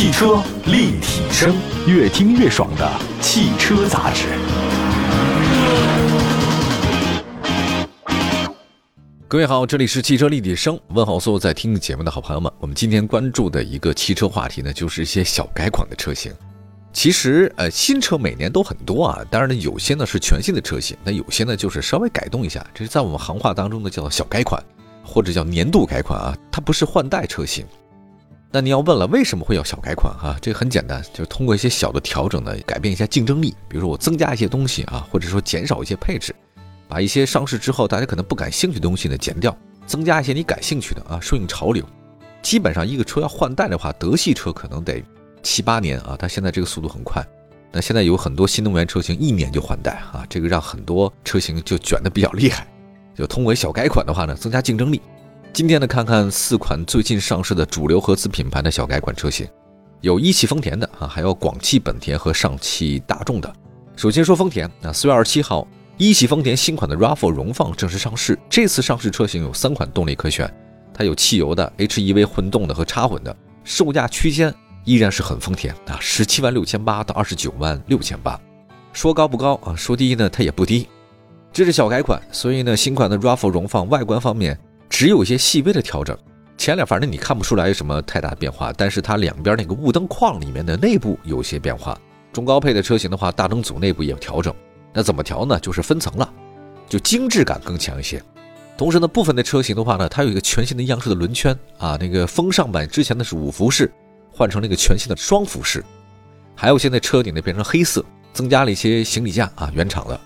汽车立体声，越听越爽的汽车杂志。各位好，这里是汽车立体声，问候所有在听节目的好朋友们。我们今天关注的一个汽车话题呢，就是一些小改款的车型。其实，呃，新车每年都很多啊，当然呢，有些呢是全新的车型，那有些呢就是稍微改动一下，这是在我们行话当中呢叫做小改款，或者叫年度改款啊，它不是换代车型。那你要问了，为什么会要小改款啊？这个很简单，就是通过一些小的调整呢，改变一下竞争力。比如说我增加一些东西啊，或者说减少一些配置，把一些上市之后大家可能不感兴趣的东西呢减掉，增加一些你感兴趣的啊，顺应潮流。基本上一个车要换代的话，德系车可能得七八年啊，它现在这个速度很快。那现在有很多新能源车型一年就换代啊，这个让很多车型就卷得比较厉害。就通过小改款的话呢，增加竞争力。今天呢，看看四款最近上市的主流合资品牌的小改款车型，有一汽丰田的啊，还有广汽本田和上汽大众的。首先说丰田，那四月二十七号，一汽丰田新款的 RAV4 荣放正式上市。这次上市车型有三款动力可选，它有汽油的、HEV 混动的和插混的，售价区间依然是很丰田啊，十七万六千八到二十九万六千八。说高不高啊，说低呢它也不低。这是小改款，所以呢，新款的 RAV4 荣放外观方面。只有一些细微的调整，前脸反正你看不出来有什么太大的变化，但是它两边那个雾灯框里面的内部有些变化。中高配的车型的话，大灯组内部也有调整。那怎么调呢？就是分层了，就精致感更强一些。同时呢，部分的车型的话呢，它有一个全新的样式的轮圈啊，那个风尚版之前的是五辐式，换成了一个全新的双辐式。还有现在车顶呢变成黑色，增加了一些行李架啊，原厂的。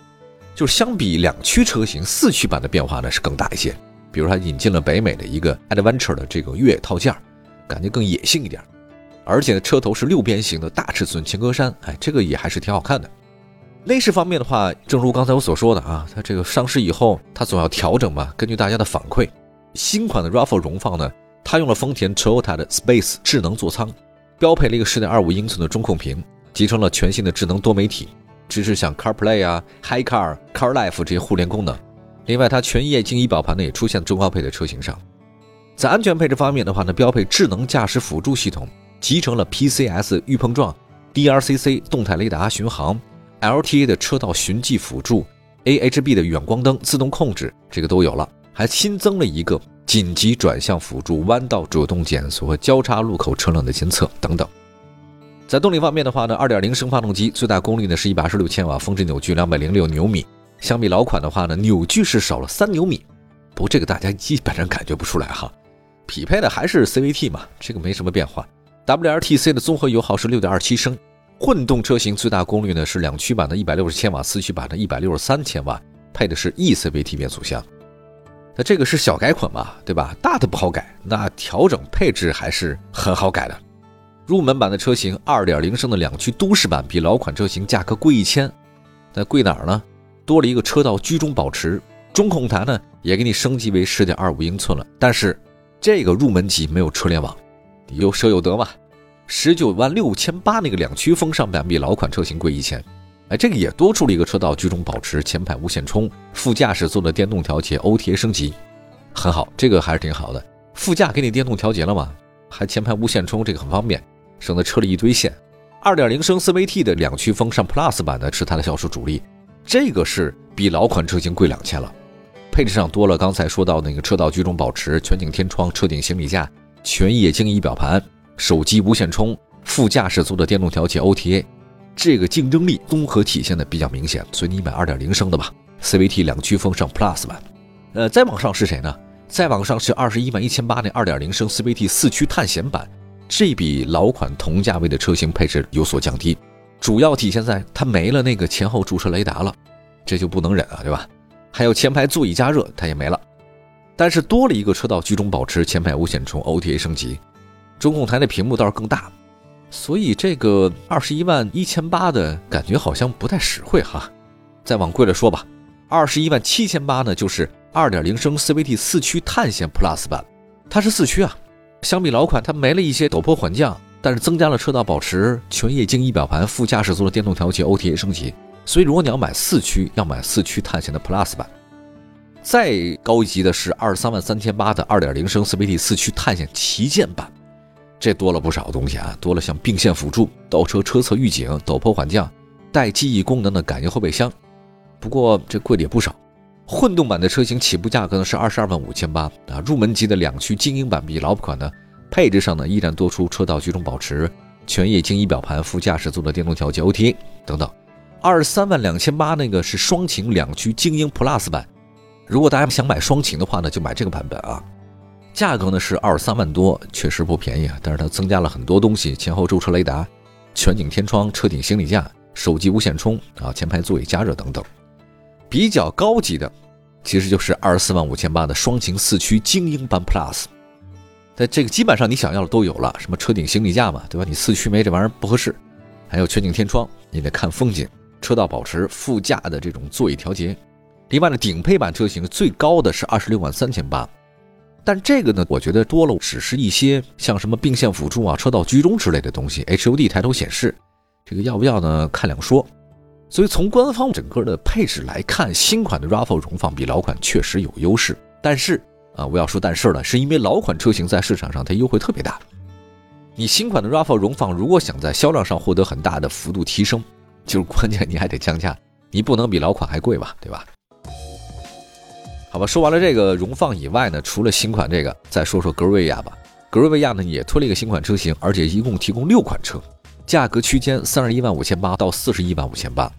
就是相比两驱车型，四驱版的变化呢是更大一些。比如它引进了北美的一个 Adventure 的这个越野套件，感觉更野性一点，而且车头是六边形的大尺寸前格栅，哎，这个也还是挺好看的。内饰方面的话，正如刚才我所说的啊，它这个上市以后它总要调整嘛。根据大家的反馈，新款的 RAV4 荣放呢，它用了丰田 Toyota 的 Space 智能座舱，标配了一个10.25英寸的中控屏，集成了全新的智能多媒体，支持像 CarPlay 啊、HiCar、CarLife 这些互联功能。另外，它全液晶仪表盘呢也出现在中高配的车型上。在安全配置方面的话呢，标配智能驾驶辅助系统，集成了 PCS 预碰撞、DRCC 动态雷达巡航、LTA 的车道循迹辅助、AHB 的远光灯自动控制，这个都有了。还新增了一个紧急转向辅助、弯道主动减速和交叉路口车辆的监测等等。在动力方面的话呢，2.0升发动机最大功率呢是一百二十六千瓦，峰值扭矩两百零六牛米。相比老款的话呢，扭矩是少了三牛米，不过这个大家基本上感觉不出来哈。匹配的还是 CVT 嘛，这个没什么变化。WLTC 的综合油耗是六点二七升，混动车型最大功率呢是两驱版的一百六十千瓦，四驱版的一百六十三千瓦，配的是 eCVT 变速箱。那这个是小改款嘛，对吧？大的不好改，那调整配置还是很好改的。入门版的车型二点零升的两驱都市版比老款车型价格贵一千，那贵哪儿呢？多了一个车道居中保持，中控台呢也给你升级为十点二五英寸了。但是这个入门级没有车联网，有舍有得嘛。十九万六千八那个两驱风尚版比老款车型贵一千，哎，这个也多出了一个车道居中保持、前排无线充、副驾驶座的电动调节、OTA 升级，很好，这个还是挺好的。副驾给你电动调节了嘛，还前排无线充，这个很方便，省得车里一堆线。二点零升 CVT 的两驱风尚 Plus 版呢是它的销售主力。这个是比老款车型贵两千了，配置上多了刚才说到那个车道居中保持、全景天窗、车顶行李架、全液晶仪表盘、手机无线充、副驾驶座的电动调节 OTA，这个竞争力综合体现的比较明显，所以你买二点零升的吧，CVT 两驱风尚 Plus 版。呃，再往上是谁呢？再往上是二十一万一千八那二点零升 CVT 四驱探险版，这比老款同价位的车型配置有所降低。主要体现在它没了那个前后驻车雷达了，这就不能忍啊，对吧？还有前排座椅加热，它也没了，但是多了一个车道居中保持、前排无线充、OTA 升级，中控台那屏幕倒是更大，所以这个二十一万一千八的感觉好像不太实惠哈。再往贵了说吧，二十一万七千八呢，就是二点零升 CVT 四驱探险 Plus 版，它是四驱啊，相比老款它没了一些陡坡缓降。但是增加了车道保持、全液晶仪表盘、副驾驶座的电动调节、OTA 升级，所以如果你要买四驱，要买四驱探险的 Plus 版。再高级的是二十三万三千八的二点零升 CVT 四驱探险旗舰版，这多了不少东西啊，多了像并线辅助、倒车车侧预警、陡坡缓降、带记忆功能的感应后备箱。不过这贵的也不少。混动版的车型起步价格呢是二十二万五千八啊，入门级的两驱精英版比老款呢，配置上呢依然多出车道居中保持、全液晶仪表盘、副驾驶座的电动调节 OTA 等等。二十三万两千八那个是双擎两驱精英 Plus 版，如果大家想买双擎的话呢，就买这个版本啊。价格呢是二十三万多，确实不便宜啊。但是它增加了很多东西，前后驻车雷达、全景天窗、车顶行李架、手机无线充啊、前排座椅加热等等。比较高级的，其实就是二十四万五千八的双擎四驱精英版 Plus。在这个基本上你想要的都有了，什么车顶行李架嘛，对吧？你四驱没这玩意儿不合适。还有全景天窗，你得看风景。车道保持、副驾的这种座椅调节，另外呢，顶配版车型最高的是二十六万三千八，但这个呢，我觉得多了只是一些像什么并线辅助啊、车道居中之类的东西，HUD 抬头显示，这个要不要呢？看两说。所以从官方整个的配置来看，新款的 RAV4 荣放比老款确实有优势，但是啊，我要说但是了，是因为老款车型在市场上它优惠特别大，你新款的 RAV4 荣放如果想在销量上获得很大的幅度提升。就是关键，你还得降价，你不能比老款还贵吧，对吧？好吧，说完了这个荣放以外呢，除了新款这个，再说说格瑞维亚吧。格瑞维亚呢也推了一个新款车型，而且一共提供六款车，价格区间三十一万五千八到四十一万五千八。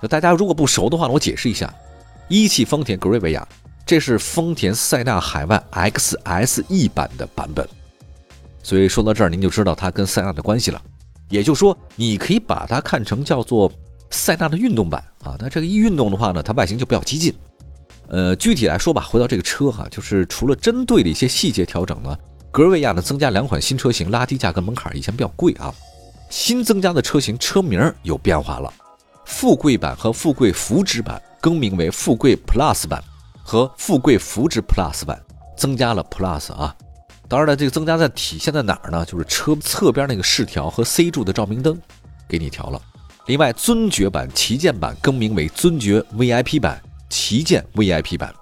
那大家如果不熟的话呢，我解释一下：一汽丰田格瑞维亚，这是丰田塞纳海外 XSE 版的版本。所以说到这儿，您就知道它跟塞纳的关系了。也就是说，你可以把它看成叫做塞纳的运动版啊。那这个一运动的话呢，它外形就比较激进。呃，具体来说吧，回到这个车哈，就是除了针对的一些细节调整呢，格瑞亚呢增加两款新车型，拉低价格门槛，以前比较贵啊。新增加的车型车名有变化了，富贵版和富贵福祉版更名为富贵 Plus 版和富贵福祉 Plus 版，增加了 Plus 啊。当然了，这个增加在体现在哪儿呢？就是车侧边那个饰条和 C 柱的照明灯，给你调了。另外，尊爵版、旗舰版更名为尊爵 VIP 版、旗舰 VIP 版，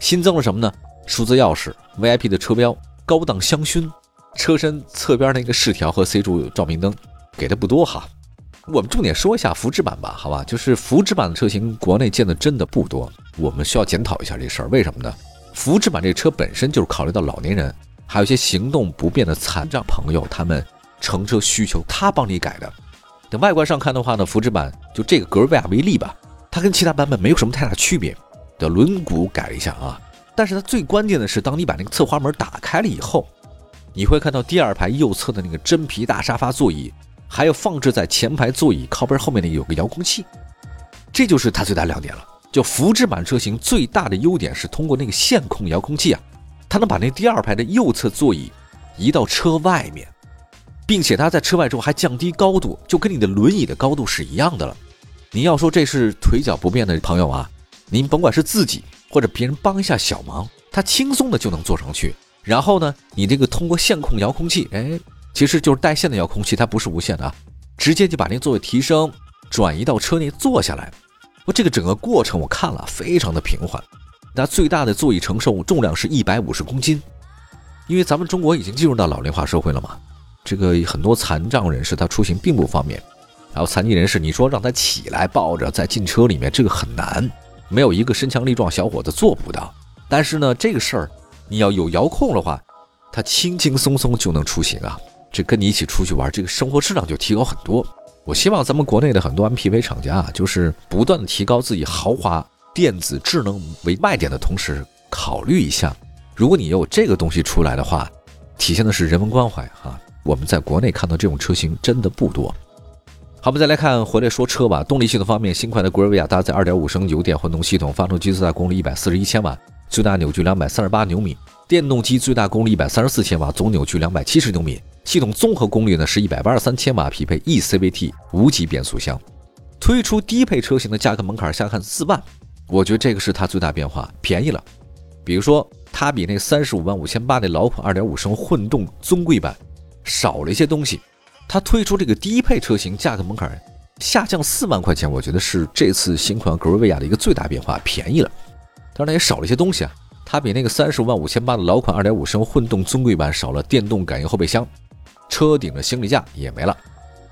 新增了什么呢？数字钥匙、VIP 的车标、高档香薰、车身侧边那个饰条和 C 柱照明灯，给的不多哈。我们重点说一下福祉版吧，好吧？就是福祉版的车型，国内见的真的不多，我们需要检讨一下这事儿。为什么呢？福祉版这车本身就是考虑到老年人。还有一些行动不便的残障朋友，他们乘车需求，他帮你改的。等外观上看的话呢，福祉版就这个格瑞维亚为例吧，它跟其他版本没有什么太大区别。的轮毂改了一下啊，但是它最关键的是，当你把那个侧滑门打开了以后，你会看到第二排右侧的那个真皮大沙发座椅，还有放置在前排座椅靠背后面的有个遥控器，这就是它最大亮点了。就福祉版车型最大的优点是通过那个线控遥控器啊。它能把那第二排的右侧座椅移到车外面，并且它在车外之后还降低高度，就跟你的轮椅的高度是一样的了。您要说这是腿脚不便的朋友啊，您甭管是自己或者别人帮一下小忙，他轻松的就能坐上去。然后呢，你这个通过线控遥控器，哎，其实就是带线的遥控器，它不是无线的啊，直接就把那座位提升转移到车内坐下来。我这个整个过程我看了，非常的平缓。那最大的座椅承受重量是一百五十公斤，因为咱们中国已经进入到老龄化社会了嘛，这个很多残障人士他出行并不方便，然后残疾人士你说让他起来抱着再进车里面，这个很难，没有一个身强力壮小伙子做不到。但是呢，这个事儿你要有遥控的话，他轻轻松松就能出行啊，这跟你一起出去玩，这个生活质量就提高很多。我希望咱们国内的很多 MPV 厂家啊，就是不断的提高自己豪华。电子智能为卖点的同时，考虑一下，如果你有这个东西出来的话，体现的是人文关怀哈。我们在国内看到这种车型真的不多。好，我们再来看回来说车吧。动力系统方面，新款的格瑞维亚搭载2.5升油电混动系统，发动机最大功率141千瓦，最大扭矩238牛米；电动机最大功率134千瓦，总扭矩270牛米。系统综合功率呢是183千瓦，匹配 eCVT 无级变速箱。推出低配车型的价格门槛下看四万。我觉得这个是它最大变化，便宜了。比如说，它比那三十五万五千八那老款二点五升混动尊贵版少了一些东西。它推出这个低配车型，价格门槛下降四万块钱，我觉得是这次新款格瑞维亚的一个最大变化，便宜了。当然也少了一些东西啊，它比那个三十五万五千八的老款二点五升混动尊贵版少了电动感应后备箱，车顶的行李架也没了，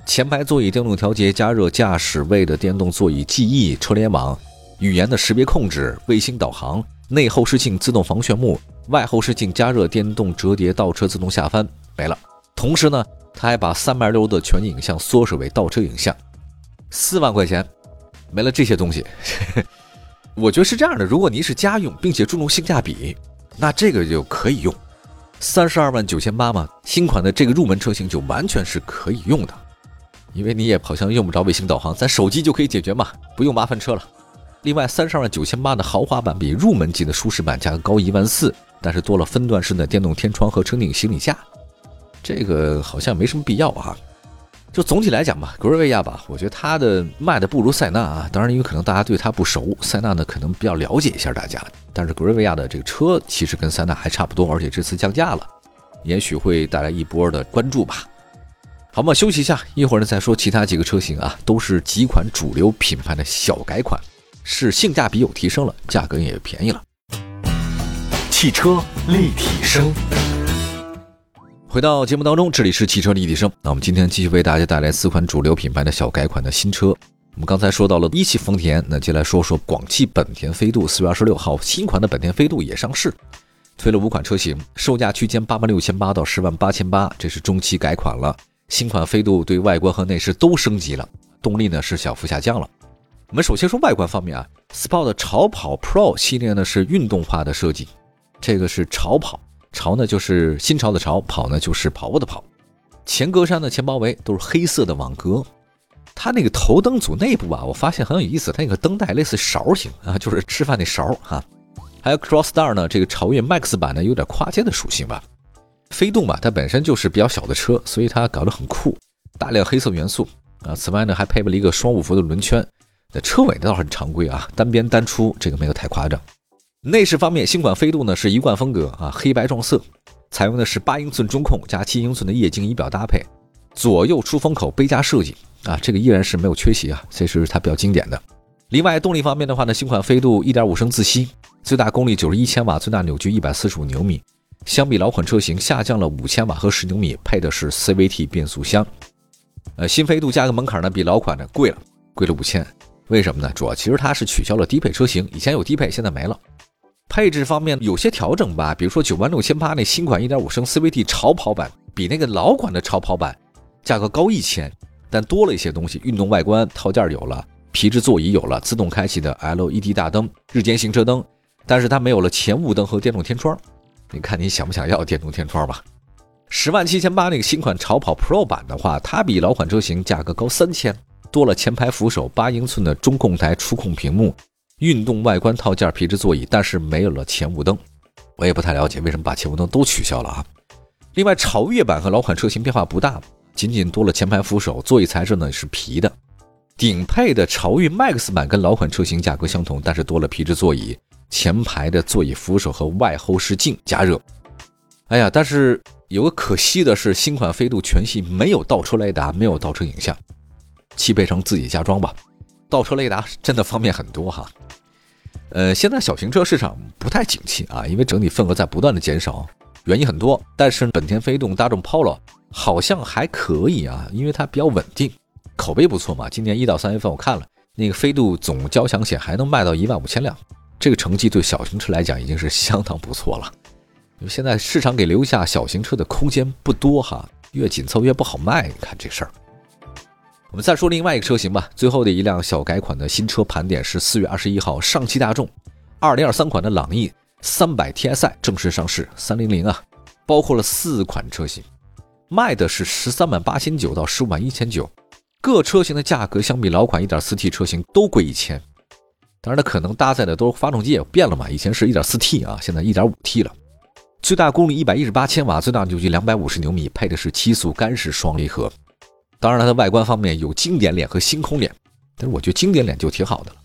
前排座椅电动调节、加热、驾驶位的电动座椅记忆、车联网、语言的识别控制、卫星导航、内后视镜自动防眩目、外后视镜加热、电动折叠倒车自动下翻没了。同时呢，他还把三百六的全景影像缩水为倒车影像。四万块钱没了这些东西，我觉得是这样的：如果您是家用，并且注重性价比，那这个就可以用。三十二万九千八嘛，新款的这个入门车型就完全是可以用的，因为你也好像用不着卫星导航，咱手机就可以解决嘛，不用麻烦车了。另外，三十二万九千八的豪华版比入门级的舒适版价格高一万四，但是多了分段式的电动天窗和车顶行李架，这个好像没什么必要啊。就总体来讲吧，格瑞维亚吧，我觉得它的卖的不如塞纳啊。当然，因为可能大家对它不熟，塞纳呢可能比较了解一下大家。但是格瑞维亚的这个车其实跟塞纳还差不多，而且这次降价了，也许会带来一波的关注吧。好嘛，休息一下，一会儿呢再说其他几个车型啊，都是几款主流品牌的小改款，是性价比有提升了，价格也便宜了。汽车立体声。回到节目当中，这里是汽车立体声。那我们今天继续为大家带来四款主流品牌的小改款的新车。我们刚才说到了一汽丰田，那接来说说广汽本田飞度。四月二十六号，新款的本田飞度也上市，推了五款车型，售价区间八万六千八到十万八千八，这是中期改款了。新款飞度对外观和内饰都升级了，动力呢是小幅下降了。我们首先说外观方面啊，Sport 潮跑 Pro 系列呢是运动化的设计，这个是潮跑。潮呢就是新潮的潮，跑呢就是跑步的跑。前格栅的前包围都是黑色的网格。它那个头灯组内部啊，我发现很有意思，它那个灯带类似勺形啊，就是吃饭那勺哈。还有 Crossstar 呢，这个潮越 Max 版呢有点跨界的属性吧。飞度嘛，它本身就是比较小的车，所以它搞得很酷，大量黑色元素啊。此外呢，还配备了一个双五辐的轮圈。那车尾倒是很常规啊，单边单出，这个没有太夸张。内饰方面，新款飞度呢是一贯风格啊，黑白撞色，采用的是八英寸中控加七英寸的液晶仪表搭配，左右出风口杯架设计啊，这个依然是没有缺席啊，这是它比较经典的。另外动力方面的话呢，新款飞度一点五升自吸，最大功率九十一千瓦，最大扭矩一百四十五牛米，相比老款车型下降了五千瓦和十牛米，配的是 CVT 变速箱。呃，新飞度价格门槛呢比老款呢贵了，贵了五千，为什么呢？主要其实它是取消了低配车型，以前有低配，现在没了。配置方面有些调整吧，比如说九万六千八那新款一点五升 CVT 超跑版，比那个老款的超跑版价格高一千，但多了一些东西。运动外观套件有了，皮质座椅有了，自动开启的 LED 大灯、日间行车灯，但是它没有了前雾灯和电动天窗。你看你想不想要电动天窗吧？十万七千八那个新款超跑 Pro 版的话，它比老款车型价格高三千，多了前排扶手、八英寸的中控台触控屏幕。运动外观套件皮质座椅，但是没有了前雾灯，我也不太了解为什么把前雾灯都取消了啊。另外，潮越版和老款车型变化不大，仅仅多了前排扶手，座椅材质呢是皮的。顶配的潮越 Max 版跟老款车型价格相同，但是多了皮质座椅、前排的座椅扶手和外后视镜加热。哎呀，但是有个可惜的是，新款飞度全系没有倒车雷达，没有倒车影像，汽配城自己加装吧。倒车雷达真的方便很多哈。呃，现在小型车市场不太景气啊，因为整体份额在不断的减少，原因很多。但是本田飞度、大众 Polo 好像还可以啊，因为它比较稳定，口碑不错嘛。今年一到三月份我看了，那个飞度总交强险还能卖到一万五千辆，这个成绩对小型车来讲已经是相当不错了。因为现在市场给留下小型车的空间不多哈，越紧凑越不好卖，你看这事儿。我们再说另外一个车型吧，最后的一辆小改款的新车盘点是四月二十一号，上汽大众二零二三款的朗逸三百 TSI 正式上市，三零零啊，包括了四款车型，卖的是十三万八千九到十五万一千九，各车型的价格相比老款一点四 T 车型都贵一千，当然它可能搭载的都是发动机也变了嘛，以前是一点四 T 啊，现在一点五 T 了，最大功率一百一十八千瓦，最大扭矩两百五十牛米，配的是七速干式双离合。当然，它的外观方面有经典脸和星空脸，但是我觉得经典脸就挺好的了。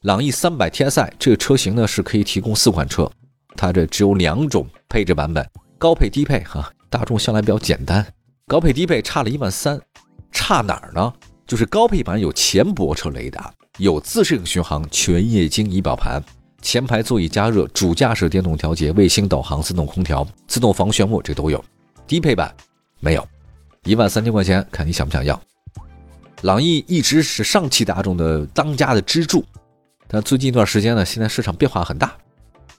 朗逸三百 TSI 这个车型呢是可以提供四款车，它这只有两种配置版本，高配低配哈。大众向来比较简单，高配低配差了一万三，差哪儿呢？就是高配版有前泊车雷达，有自适应巡航、全液晶仪表盘、前排座椅加热、主驾驶电动调节、卫星导航、自动空调、自动防眩目，这都有。低配版没有。一万三千块钱，看你想不想要。朗逸一直是上汽大众的当家的支柱，但最近一段时间呢，现在市场变化很大，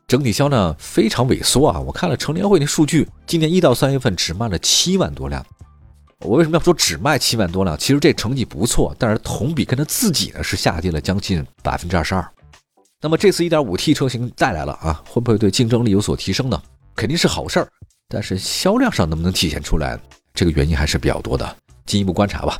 整体销量非常萎缩啊。我看了成联会的数据，今年一到三月份只卖了七万多辆。我为什么要说只卖七万多辆？其实这成绩不错，但是同比跟它自己呢是下跌了将近百分之二十二。那么这次一点五 T 车型带来了啊，会不会对竞争力有所提升呢？肯定是好事儿，但是销量上能不能体现出来，这个原因还是比较多的，进一步观察吧。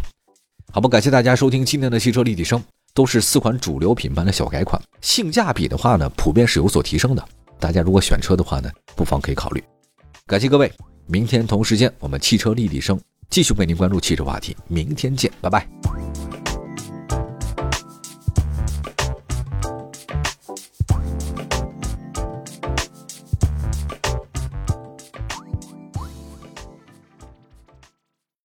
好吧，感谢大家收听今天的汽车立体声，都是四款主流品牌的小改款，性价比的话呢，普遍是有所提升的。大家如果选车的话呢，不妨可以考虑。感谢各位，明天同时间我们汽车立体声继续为您关注汽车话题，明天见，拜拜。